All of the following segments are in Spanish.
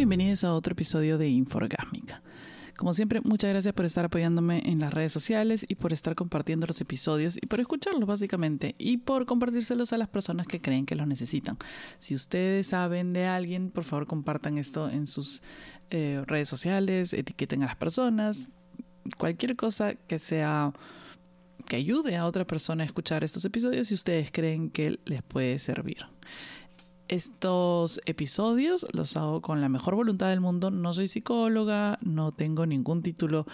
bienvenidos a otro episodio de Inforgásmica. Como siempre, muchas gracias por estar apoyándome en las redes sociales y por estar compartiendo los episodios y por escucharlos básicamente y por compartírselos a las personas que creen que los necesitan. Si ustedes saben de alguien, por favor compartan esto en sus eh, redes sociales, etiqueten a las personas, cualquier cosa que sea que ayude a otra persona a escuchar estos episodios si ustedes creen que les puede servir. Estos episodios los hago con la mejor voluntad del mundo. No soy psicóloga, no tengo ningún título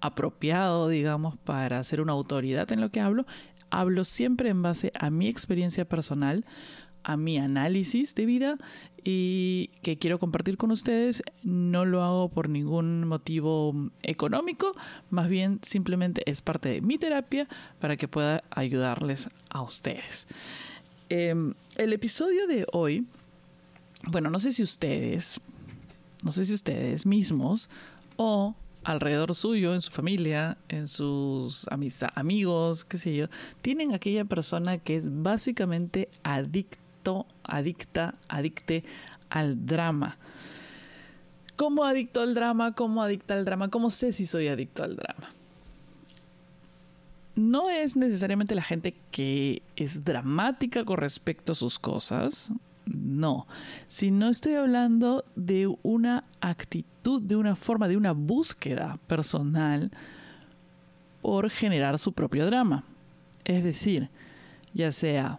apropiado, digamos, para ser una autoridad en lo que hablo. Hablo siempre en base a mi experiencia personal, a mi análisis de vida y que quiero compartir con ustedes. No lo hago por ningún motivo económico, más bien simplemente es parte de mi terapia para que pueda ayudarles a ustedes. Em, el episodio de hoy, bueno, no sé si ustedes, no sé si ustedes mismos o alrededor suyo, en su familia, en sus amigos, qué sé yo, tienen aquella persona que es básicamente adicto, adicta, adicte al drama. ¿Cómo adicto al drama? ¿Cómo adicta al drama? ¿Cómo sé si soy adicto al drama? No es necesariamente la gente que es dramática con respecto a sus cosas, no, sino estoy hablando de una actitud, de una forma, de una búsqueda personal por generar su propio drama. Es decir, ya sea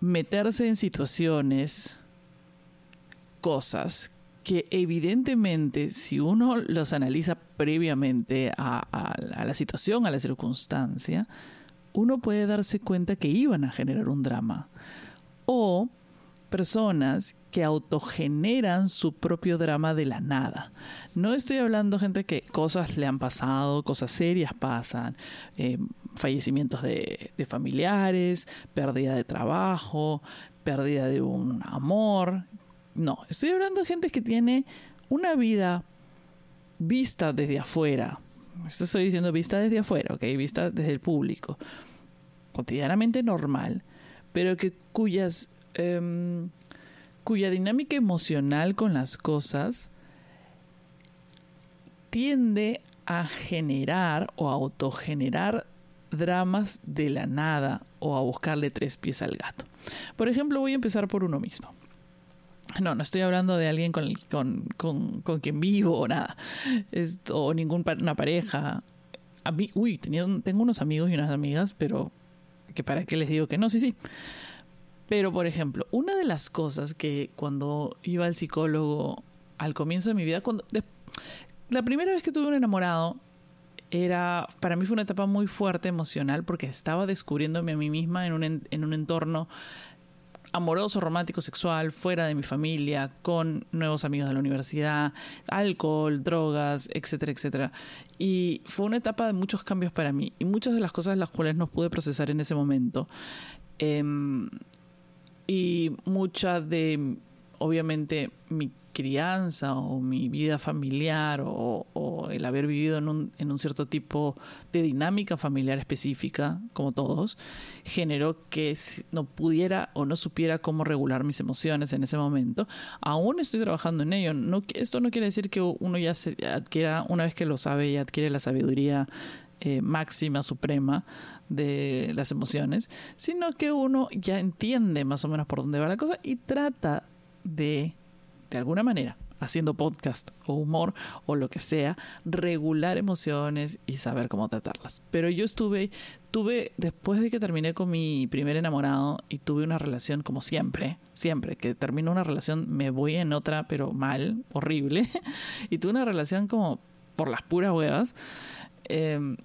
meterse en situaciones, cosas que evidentemente si uno los analiza previamente a, la situación, a la circunstancia, uno puede darse cuenta que iban a generar un drama. O personas que autogeneran su propio drama de la nada. No estoy hablando gente que cosas le han pasado, cosas serias pasan, eh, fallecimientos de, de familiares, pérdida de trabajo, pérdida de un amor, no, estoy hablando de gente que tiene una vida vista desde afuera. Esto estoy diciendo vista desde afuera, ¿ok? Vista desde el público. Cotidianamente normal, pero que cuyas... Em, cuya dinámica emocional con las cosas tiende a generar o a autogenerar dramas de la nada o a buscarle tres pies al gato. Por ejemplo, voy a empezar por uno mismo. No, no estoy hablando de alguien con, con, con, quien vivo o nada. o ninguna pareja. A mí, uy, tengo unos amigos y unas amigas, pero que para qué les digo que no, sí, sí. Pero, por ejemplo, una de las cosas que cuando iba al psicólogo al comienzo de mi vida, cuando la primera vez que tuve un enamorado, era, para mí fue una etapa muy fuerte emocional porque estaba descubriéndome a mí misma en un, en un entorno amoroso, romántico, sexual, fuera de mi familia, con nuevos amigos de la universidad, alcohol, drogas, etcétera, etcétera. Y fue una etapa de muchos cambios para mí y muchas de las cosas las cuales no pude procesar en ese momento. Em, y mucha de, obviamente, mi crianza o mi vida familiar o, el haber vivido en un, en un, cierto tipo de dinámica familiar específica, como todos, generó que no pudiera o no supiera cómo regular mis emociones en ese momento. Aún estoy trabajando en ello. Esto no quiere decir que uno ya se adquiera, una vez que lo sabe, y adquiere la sabiduría eh, máxima, suprema de las emociones, sino que uno ya entiende más o menos por dónde va la cosa y trata de de alguna manera, haciendo podcast o humor o lo que sea, regular emociones y saber cómo tratarlas. Pero yo estuve, tuve, después de que terminé con mi primer enamorado y tuve una relación como siempre, siempre que termino una relación me voy en otra, pero mal, horrible, y tuve una relación como por las puras huevas, em,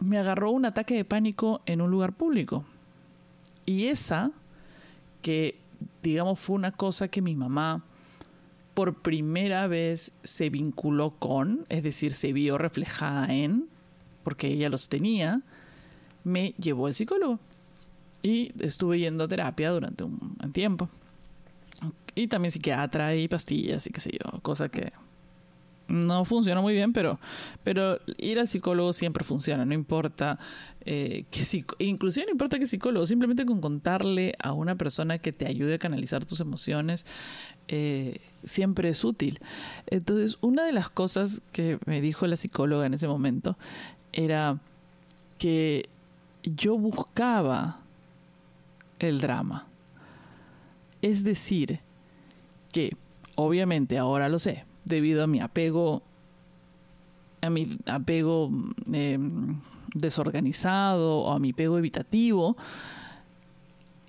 me agarró un ataque de pánico en un lugar público. Y esa, que digamos fue una cosa que mi mamá por primera vez se vinculó con, es decir, se vio reflejada en, porque ella los tenía, me llevó al psicólogo. Y estuve yendo a terapia durante un, tiempo. Y también psiquiatra y pastillas y qué sé yo, cosa que no funciona muy bien, pero, pero ir al psicólogo siempre funciona, no importa eh, que inclusive no importa qué psicólogo, simplemente con contarle a una persona que te ayude a canalizar tus emociones, eh, siempre es útil. Entonces, una de las cosas que me dijo la psicóloga en ese momento era que yo buscaba el drama. Es decir, que obviamente ahora lo sé, debido a mi apego, a mi apego em, desorganizado o a mi apego evitativo,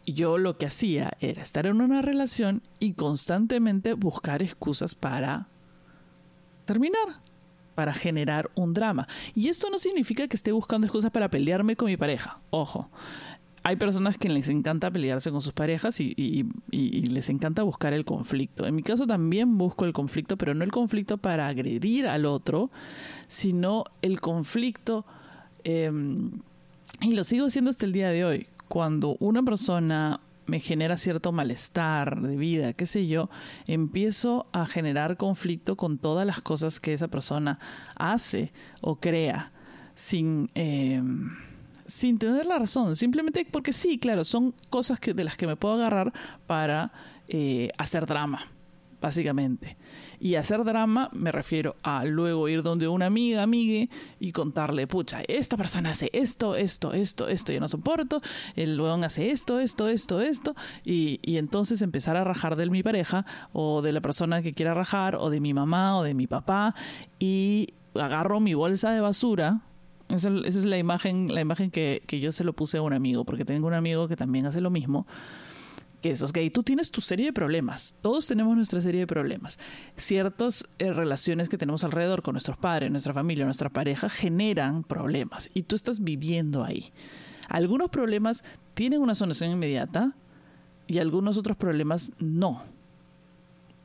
yo lo que hacía era estar en una relación y constantemente buscar excusas para terminar, para generar un drama. Y esto no significa que esté buscando excusas para pelearme con mi pareja. Ojo, hay personas que les encanta pelearse con sus parejas y, les encanta buscar el conflicto. En mi caso también busco el conflicto, pero no el conflicto para agredir al otro, sino el conflicto, em, y lo sigo haciendo hasta el día de hoy, cuando una persona me genera cierto malestar de vida, qué sé yo, empiezo a generar conflicto con todas las cosas que esa persona hace o crea sin... Em, sin tener la razón, simplemente porque sí, claro, son cosas que, de las que me puedo agarrar para eh, hacer drama, básicamente. Y hacer drama me refiero a luego ir donde una amiga, amigue, y contarle, pucha, esta persona hace esto, esto, esto, esto, yo no soporto, el luego hace esto, esto, esto, esto, y, y entonces empezar a rajar de mi pareja, o de la persona que quiera rajar, o de mi mamá, o de mi papá, y agarro mi bolsa de basura, esa, es la imagen, la imagen que, yo se lo puse a un amigo, porque tengo un amigo que también hace lo mismo. Que es, ok, tú tienes tu serie de problemas. Todos tenemos nuestra serie de problemas. Ciertas eh, relaciones que tenemos alrededor con nuestros padres, nuestra familia, nuestra pareja, generan problemas. Y tú estás viviendo ahí. Algunos problemas tienen una solución inmediata y algunos otros problemas no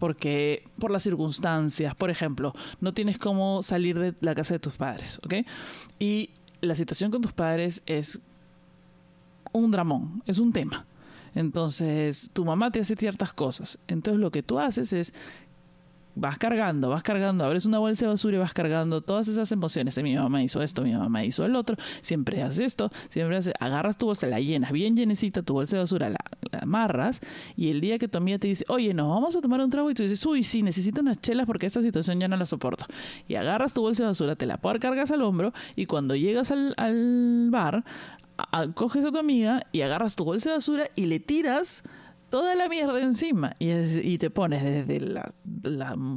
porque por las circunstancias, por ejemplo, no tienes cómo salir de la casa de tus padres, ¿ok? Y la situación con tus padres es un dramón, es un tema. Entonces, tu mamá te hace ciertas cosas. Entonces, lo que tú haces es vas cargando, vas cargando, abres una bolsa de basura y vas cargando todas esas emociones. Mi mamá hizo esto, mi mamá hizo el otro, siempre haces esto, siempre haces, agarras tu bolsa, la llenas bien llenecita, tu bolsa de basura, la, amarras y el día que tu amiga te dice, oye, nos vamos a tomar un trago y tú dices, uy, sí, necesito unas chelas porque esta situación ya no la soporto. Y agarras tu bolsa de basura, te la cargas al hombro y cuando llegas al, al bar, coges a tu amiga y agarras tu bolsa de basura y le tiras toda la mierda encima y, y te pones desde la,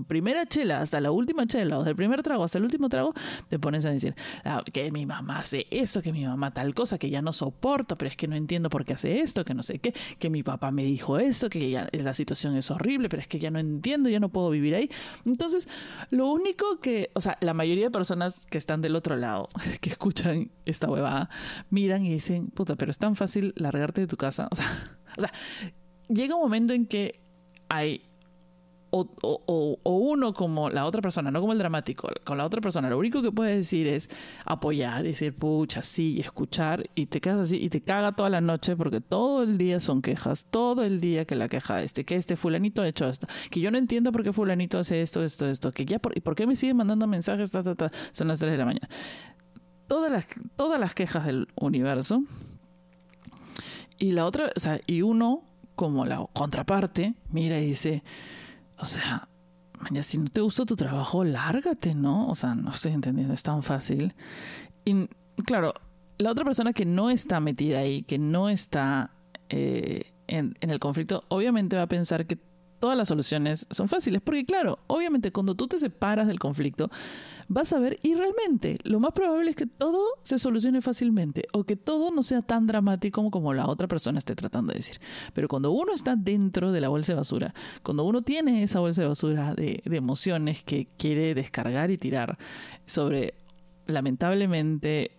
primera chela hasta la última chela, o del primer trago hasta el último trago, te pones a decir ah, que mi mamá hace esto, que mi mamá tal cosa, que ya no soporto, pero es que no entiendo por qué hace esto, que no sé qué, que mi papá me dijo esto, que ya la situación es horrible, pero es que ya no entiendo, ya no puedo vivir ahí. Entonces, lo único que, o sea, la mayoría de personas que están del otro lado, que escuchan esta huevada, miran y dicen, puta, pero es tan fácil largarte de tu casa, o sea, o sea, llega un momento en que hay o, uno como la otra persona, no como el dramático, con la otra persona, lo único que puedes decir es apoyar, decir pucha, sí, escuchar, y te quedas así, y te caga toda la noche porque todo el día son quejas, todo el día que la queja este, que este fulanito ha hecho esto, que yo no entiendo por qué fulanito hace esto, esto, esto, que ya, por, ¿y por qué me sigue mandando mensajes? son las 3 de la mañana. Todas las, todas las quejas del universo. Y la otra, o sea, y uno como la contraparte mira y dice, o sea, si no te gusta tu trabajo, lárgate, ¿no? O sea, no estoy entendiendo, es tan fácil. Y claro, la otra persona que no está metida ahí, que no está eh, en el conflicto, obviamente va a pensar que todas las soluciones son fáciles. Porque claro, obviamente cuando tú te separas del conflicto, vas a ver y realmente lo más probable es que todo se solucione fácilmente o que todo no sea tan dramático como la otra persona esté tratando de decir. Pero cuando uno está dentro de la bolsa de basura, cuando uno tiene esa bolsa de basura de, emociones que quiere descargar y tirar sobre, lamentablemente,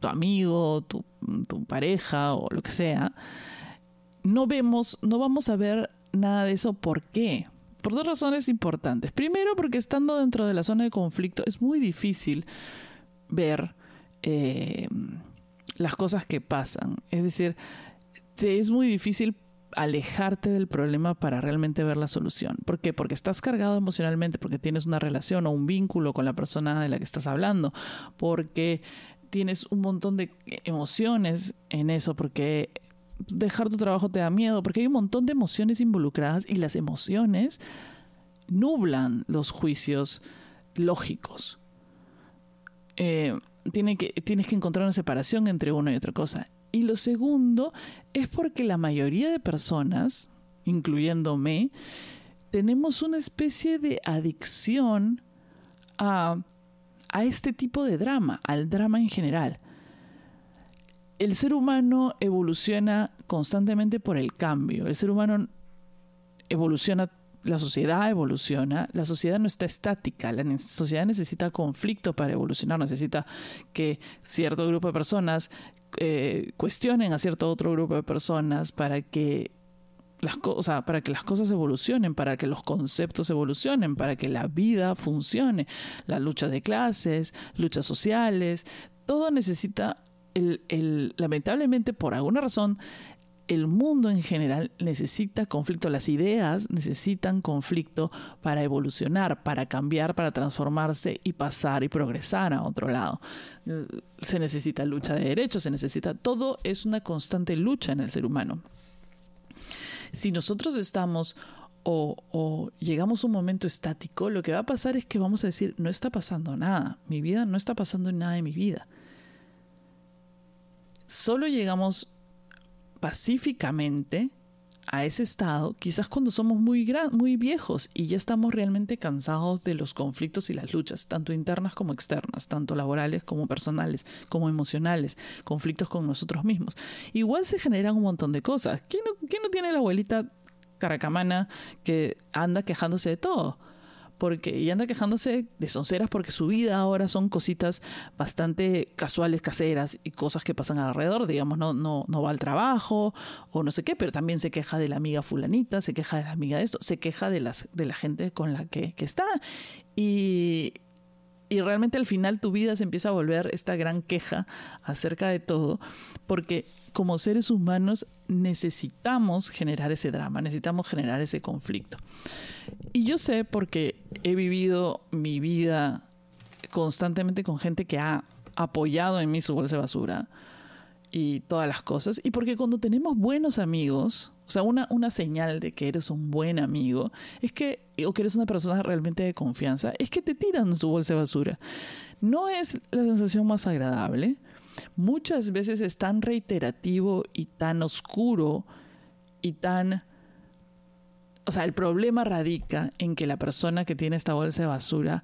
tu amigo, tu, tu pareja o lo que sea, no vemos, no vamos a ver nada de eso. ¿Por qué? Por dos razones importantes. Primero, porque estando dentro de la zona de conflicto es muy difícil ver eh, las cosas que pasan. Es decir, es muy difícil alejarte del problema para realmente ver la solución. ¿Por qué? Porque estás cargado emocionalmente, porque tienes una relación o un vínculo con la persona de la que estás hablando, porque tienes un montón de emociones en eso, porque dejar tu trabajo te da miedo, porque hay un montón de emociones involucradas y las emociones nublan los juicios lógicos. Eh, tiene que, tienes que encontrar una separación entre una y otra cosa. Y lo segundo es porque la mayoría de personas, incluyéndome, tenemos una especie de adicción a, a este tipo de drama, al drama en general. El ser humano evoluciona constantemente por el cambio. El ser humano evoluciona la sociedad evoluciona, la sociedad no está estática, la sociedad necesita conflicto para evolucionar, necesita que cierto grupo de personas eh, cuestionen a cierto otro grupo de personas para que las cosas, para que las cosas evolucionen, para que los conceptos evolucionen, para que la vida funcione, las luchas de clases, luchas sociales, todo necesita el, lamentablemente por alguna razón el mundo en general necesita conflicto, las ideas necesitan conflicto para evolucionar, para cambiar, para transformarse y pasar y progresar a otro lado. Se necesita lucha de derechos, se necesita, todo es una constante lucha en el ser humano. Si nosotros estamos o, o, llegamos a un momento estático, lo que va a pasar es que vamos a decir, no está pasando nada, mi vida no está pasando nada en mi vida. Solo llegamos pacíficamente a ese estado, quizás cuando somos muy, muy viejos y ya estamos realmente cansados de los conflictos y las luchas, tanto internas como externas, tanto laborales como personales, como emocionales, conflictos con nosotros mismos. Igual se generan un montón de cosas. ¿Quién no, quién no tiene la abuelita caracamana que anda quejándose de todo? Porque y anda quejándose de sonceras porque su vida ahora son cositas bastante casuales, caseras y cosas que pasan alrededor, digamos, no, no, no va al trabajo o no sé qué, pero también se queja de la amiga fulanita, se queja de la amiga de esto, se queja de, las, de la gente con la que, que está. Y, y realmente al final tu vida se empieza a volver esta gran queja acerca de todo, porque como seres humanos necesitamos generar ese drama, necesitamos generar ese conflicto. Y yo sé porque he vivido mi vida constantemente con gente que ha apoyado en mí su bolsa de basura y todas las cosas, y porque cuando tenemos buenos amigos, o sea, una, una señal de que eres un buen amigo es que, o que eres una persona realmente de confianza, es que te tiran su bolsa de basura. No es la sensación más agradable. Muchas veces es tan reiterativo y tan oscuro y tan... O sea, el problema radica en que la persona que tiene esta bolsa de basura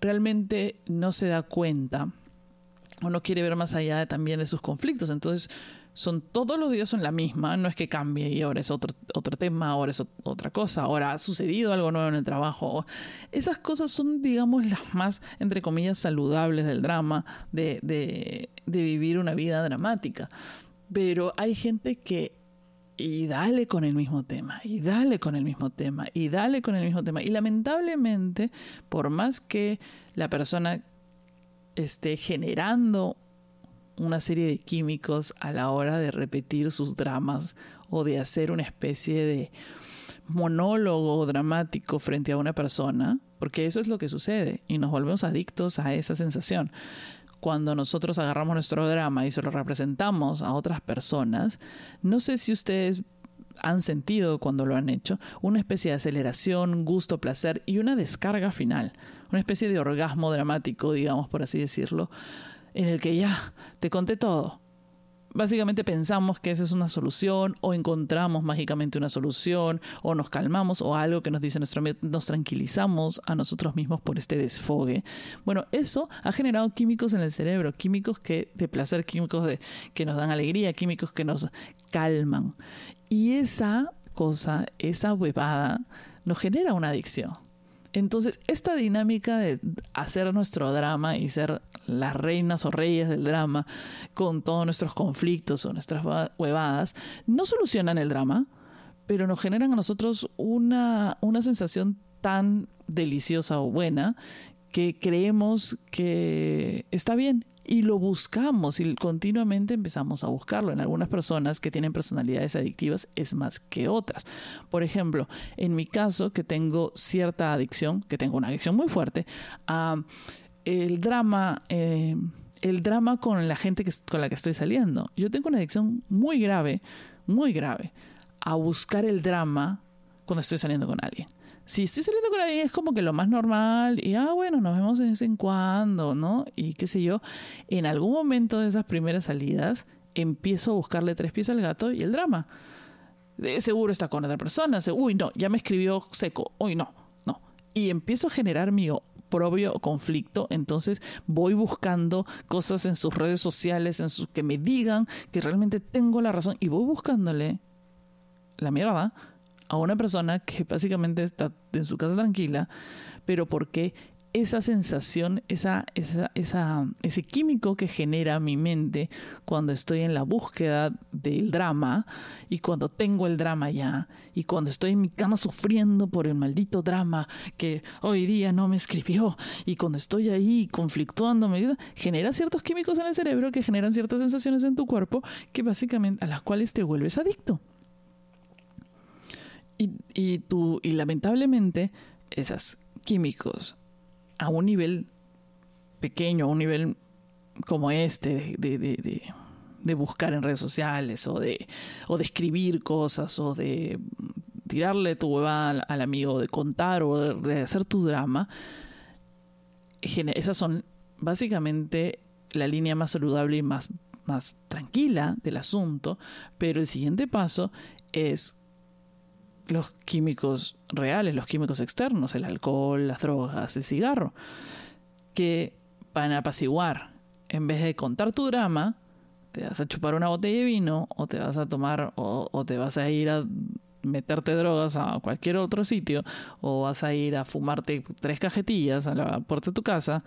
realmente no se da cuenta o no quiere ver más allá también de sus conflictos. Entonces, son todos los días son la misma, no es que cambie y ahora es otro, otro tema, ahora es otra cosa, ahora ha sucedido algo nuevo en el trabajo. Esas cosas son, digamos, las más, entre comillas, saludables del drama, de, de, de vivir una vida dramática. Pero hay gente que y dale con el mismo tema, y dale con el mismo tema, y dale con el mismo tema. Y lamentablemente, por más que la persona esté generando una serie de químicos a la hora de repetir sus dramas o de hacer una especie de monólogo dramático frente a una persona, porque eso es lo que sucede y nos volvemos adictos a esa sensación. Cuando nosotros agarramos nuestro drama y se lo representamos a otras personas, no sé si ustedes han sentido cuando lo han hecho, una especie de aceleración, gusto, placer y una descarga final, una especie de orgasmo dramático, digamos, por así decirlo, en el que ya te conté todo. Básicamente pensamos que esa es una solución o encontramos mágicamente una solución o nos calmamos o algo que nos dice nuestro nos tranquilizamos a nosotros mismos por este desfogue. Bueno, eso ha generado químicos en el cerebro, químicos que de placer, químicos que nos dan alegría, químicos que nos calman. Y esa cosa, esa huevada, nos genera una adicción. Entonces, esta dinámica de hacer nuestro drama y ser las reinas o reyes del drama con todos nuestros conflictos o nuestras huevadas, no solucionan el drama, pero nos generan a nosotros una, una sensación tan deliciosa o buena que creemos que está bien y lo buscamos y continuamente empezamos a buscarlo. En algunas personas que tienen personalidades adictivas es más que otras. Por ejemplo, en mi caso, que tengo cierta adicción, que tengo una adicción muy fuerte, a el drama. Eh, el drama con la gente que, con la que estoy saliendo. Yo tengo una adicción muy grave, muy grave, a buscar el drama cuando estoy saliendo con alguien si estoy saliendo con alguien es como que lo más normal y, ah, bueno, nos vemos de vez en cuando, ¿no? Y qué sé yo, en algún momento de esas primeras salidas empiezo a buscarle tres pies al gato y el drama. seguro está con otra persona, uy, no, ya me escribió seco, uy, no, no. Y empiezo a generar mi propio conflicto, entonces voy buscando cosas en sus redes sociales, en sus, que me digan que realmente tengo la razón y voy buscándole la mierda a una persona que básicamente está en su casa tranquila, pero porque esa sensación, esa, esa, esa, ese químico que genera mi mente cuando estoy en la búsqueda del drama y cuando tengo el drama ya y cuando estoy en mi cama sufriendo por el maldito drama que hoy día no me escribió y cuando estoy ahí conflictuándome, genera ciertos químicos en el cerebro que generan ciertas sensaciones en tu cuerpo que básicamente a las cuales te vuelves adicto. Y, y, y lamentablemente, esos químicos a un nivel pequeño, a un nivel como este, de, de, de, buscar en redes sociales, o de, o de escribir cosas, o de tirarle tu hueva al, amigo, de contar o de, hacer tu drama, esas son básicamente la línea más saludable y más, más tranquila del asunto, pero el siguiente paso es los químicos reales, los químicos externos, el alcohol, las drogas, el cigarro, que van a apaciguar. En vez de contar tu drama, te vas a chupar una botella de vino o te vas a tomar o, te vas a ir a meterte drogas a cualquier otro sitio o vas a ir a fumarte tres cajetillas a la puerta de tu casa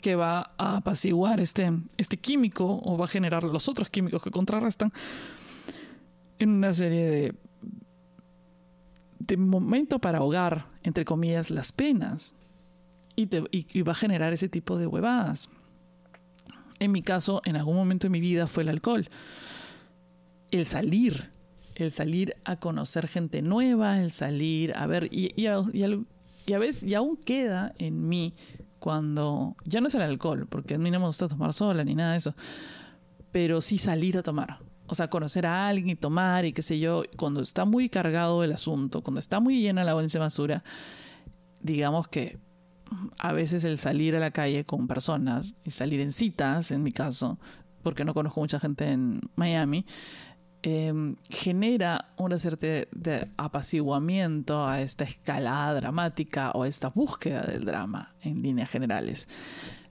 que va a apaciguar este, este químico o va a generar los otros químicos que contrarrestan en una serie de de momento para ahogar, entre comillas, las penas. Y, y, va a generar ese tipo de huevadas. En mi caso, en algún momento de mi vida fue el alcohol. El salir, el salir a conocer gente nueva, el salir a ver, y a veces, y aún queda en mí cuando, ya no es el alcohol, porque a mí no me gusta tomar sola ni nada de eso, pero sí salir a tomar o sea, conocer a alguien y tomar y qué sé yo, cuando está muy cargado el asunto, cuando está muy llena la bolsa de basura, digamos que a veces el salir a la calle con personas y salir en citas, en mi caso, porque no conozco mucha gente en Miami, em, genera una cierta de apaciguamiento a esta escalada dramática o a esta búsqueda del drama en líneas generales.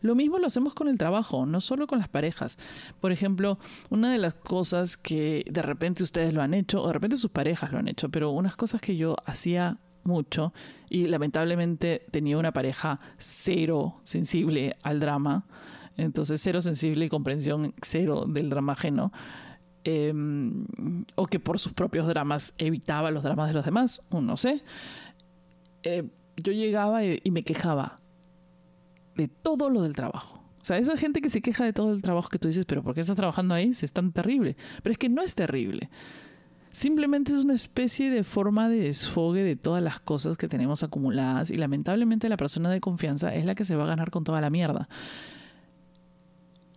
Lo mismo lo hacemos con el trabajo, no solo con las parejas. Por ejemplo, una de las cosas que de repente ustedes lo han hecho, o de repente sus parejas lo han hecho, pero unas cosas que yo hacía mucho y lamentablemente tenía una pareja cero sensible al drama, entonces cero sensible y comprensión cero del drama ajeno. Em, o que por sus propios dramas evitaba los dramas de los demás, no sé. Eh, yo llegaba y me quejaba de todo lo del trabajo. O sea, esa gente que se queja de todo el trabajo que tú dices, pero ¿por qué estás trabajando ahí? Si es tan terrible. Pero es que no es terrible. Simplemente es una especie de forma de desfogue de todas las cosas que tenemos acumuladas y lamentablemente la persona de confianza es la que se va a ganar con toda la mierda.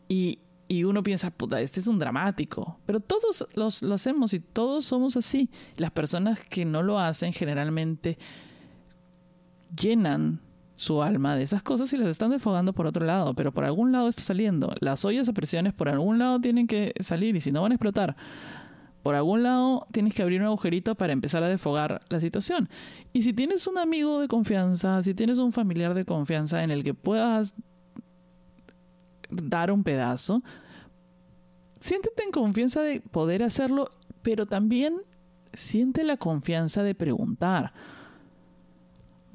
Y, y uno piensa, puta, este es un dramático. Pero todos los, lo hacemos y todos somos así. Las personas que no lo hacen generalmente llenan su alma de esas cosas y las están desfogando por otro lado, pero por algún lado está saliendo. Las ollas a presiones por algún lado tienen que salir y si no van a explotar. Por algún lado tienes que abrir un agujerito para empezar a desfogar la situación. Y si tienes un amigo de confianza, si tienes un familiar de confianza en el que puedas dar un pedazo, siéntete en confianza de poder hacerlo, pero también siente la confianza de preguntar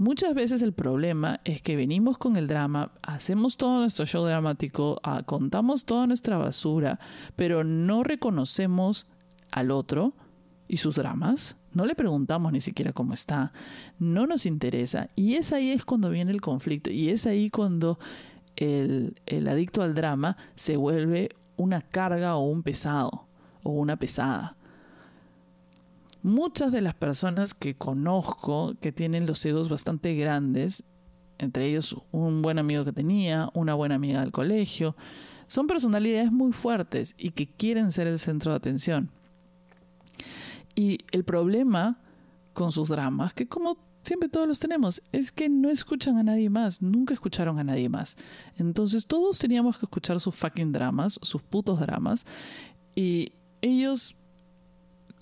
Muchas veces el problema es que venimos con el drama, hacemos todo nuestro show dramático, ah, contamos toda nuestra basura, pero no reconocemos al otro y sus dramas, no le preguntamos ni siquiera cómo está, no nos interesa. Y es ahí es cuando viene el conflicto y es ahí cuando el, el adicto al drama se vuelve una carga o un pesado o una pesada. Muchas de las personas que conozco que tienen los egos bastante grandes, entre ellos un buen amigo que tenía, una buena amiga del colegio, son personalidades muy fuertes y que quieren ser el centro de atención. Y el problema con sus dramas, que como siempre todos los tenemos, es que no escuchan a nadie más, nunca escucharon a nadie más. Entonces todos teníamos que escuchar sus fucking dramas, sus putos dramas, y ellos,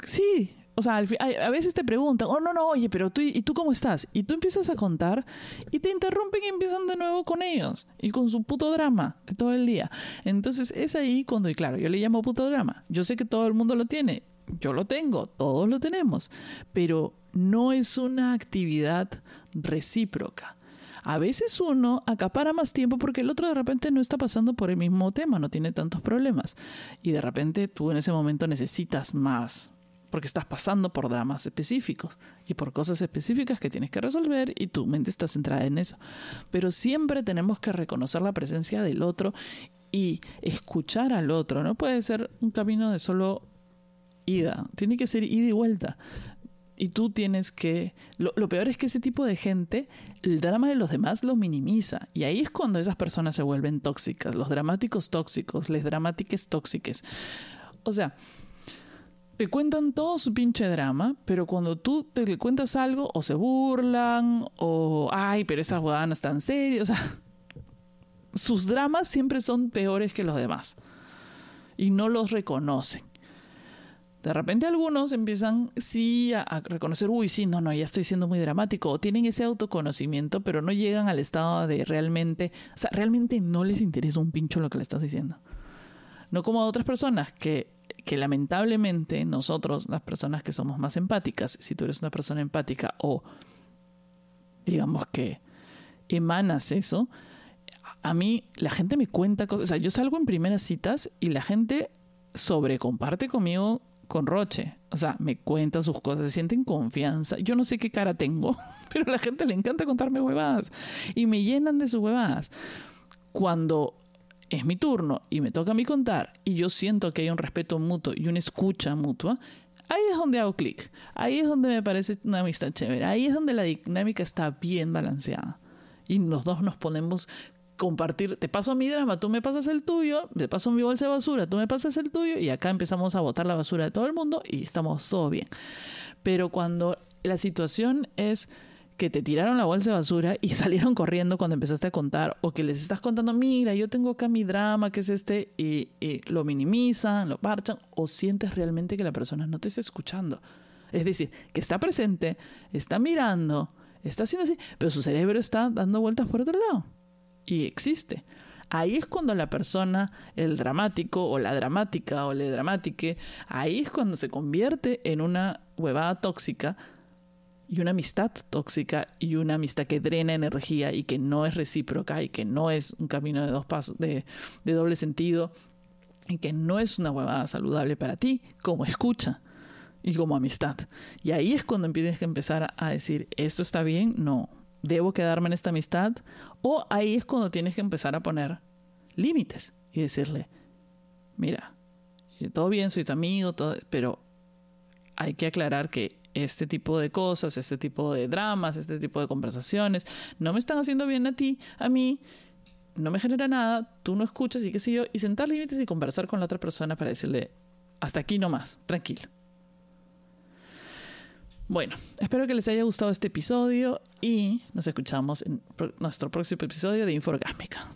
sí, o sea, a veces te preguntan, oh no, no, oye, pero tú, ¿y tú cómo estás? Y tú empiezas a contar y te interrumpen y empiezan de nuevo con ellos y con su puto drama de todo el día. Entonces es ahí cuando, y claro, yo le llamo puto drama. Yo sé que todo el mundo lo tiene, yo lo tengo, todos lo tenemos, pero no es una actividad recíproca. A veces uno acapara más tiempo porque el otro de repente no está pasando por el mismo tema, no tiene tantos problemas. Y de repente tú en ese momento necesitas más, porque estás pasando por dramas específicos y por cosas específicas que tienes que resolver y tu mente está centrada en eso. Pero siempre tenemos que reconocer la presencia del otro y escuchar al otro. No puede ser un camino de solo ida, tiene que ser ida y vuelta. Y tú tienes que... Lo, peor es que ese tipo de gente, el drama de los demás lo minimiza. Y ahí es cuando esas personas se vuelven tóxicas. Los dramáticos tóxicos, les dramáticas tóxicas. O sea, te cuentan todo su pinche drama, pero cuando tú te le cuentas algo, o se burlan, o... Ay, pero esas huevadas no están serias. O sea, sus dramas siempre son peores que los demás. Y no los reconocen. De repente algunos empiezan sí a, reconocer, uy, sí, no, no, ya estoy siendo muy dramático, o tienen ese autoconocimiento, pero no llegan al estado de realmente, o sea, realmente no les interesa un pincho lo que le estás diciendo. No como a otras personas que, que lamentablemente nosotros, las personas que somos más empáticas, si tú eres una persona empática o digamos que emanas eso, a mí la gente me cuenta cosas, o sea, yo salgo en primeras citas y la gente sobrecomparte conmigo con Roche. O sea, me cuenta sus cosas, se sienten confianza. Yo no sé qué cara tengo, pero a la gente le encanta contarme huevadas y me llenan de sus huevadas. Cuando es mi turno y me toca a mí contar y yo siento que hay un respeto mutuo y una escucha mutua, ahí es donde hago clic. Ahí es donde me parece una amistad chévere. Ahí es donde la dinámica está bien balanceada. Y los dos nos ponemos compartir, te paso mi drama, tú me pasas el tuyo, te paso mi bolsa de basura, tú me pasas el tuyo y acá empezamos a botar la basura de todo el mundo y estamos todo bien. Pero cuando la situación es que te tiraron la bolsa de basura y salieron corriendo cuando empezaste a contar o que les estás contando, mira, yo tengo acá mi drama, que es este, y, lo minimizan, lo parchan, o sientes realmente que la persona no te está escuchando. Es decir, que está presente, está mirando, está haciendo así, pero su cerebro está dando vueltas por otro lado y existe. Ahí es cuando la persona, el dramático o la dramática o le dramátique, ahí es cuando se convierte en una huevada tóxica y una amistad tóxica y una amistad que drena energía y que no es recíproca y que no es un camino de dos pasos de, de doble sentido y que no es una huevada saludable para ti como escucha y como amistad. Y ahí es cuando tienes que empezar a decir, esto está bien, no, debo quedarme en esta amistad o ahí es cuando tienes que empezar a poner límites y decirle, mira, todo bien, soy tu amigo, todo, pero hay que aclarar que este tipo de cosas, este tipo de dramas, este tipo de conversaciones no me están haciendo bien a ti, a mí, no me genera nada, tú no escuchas y qué sé yo, y sentar límites y conversar con la otra persona para decirle, hasta aquí no más, tranquilo. Bueno, espero que les haya gustado este episodio y nos escuchamos en nuestro próximo episodio de Inforgásmica.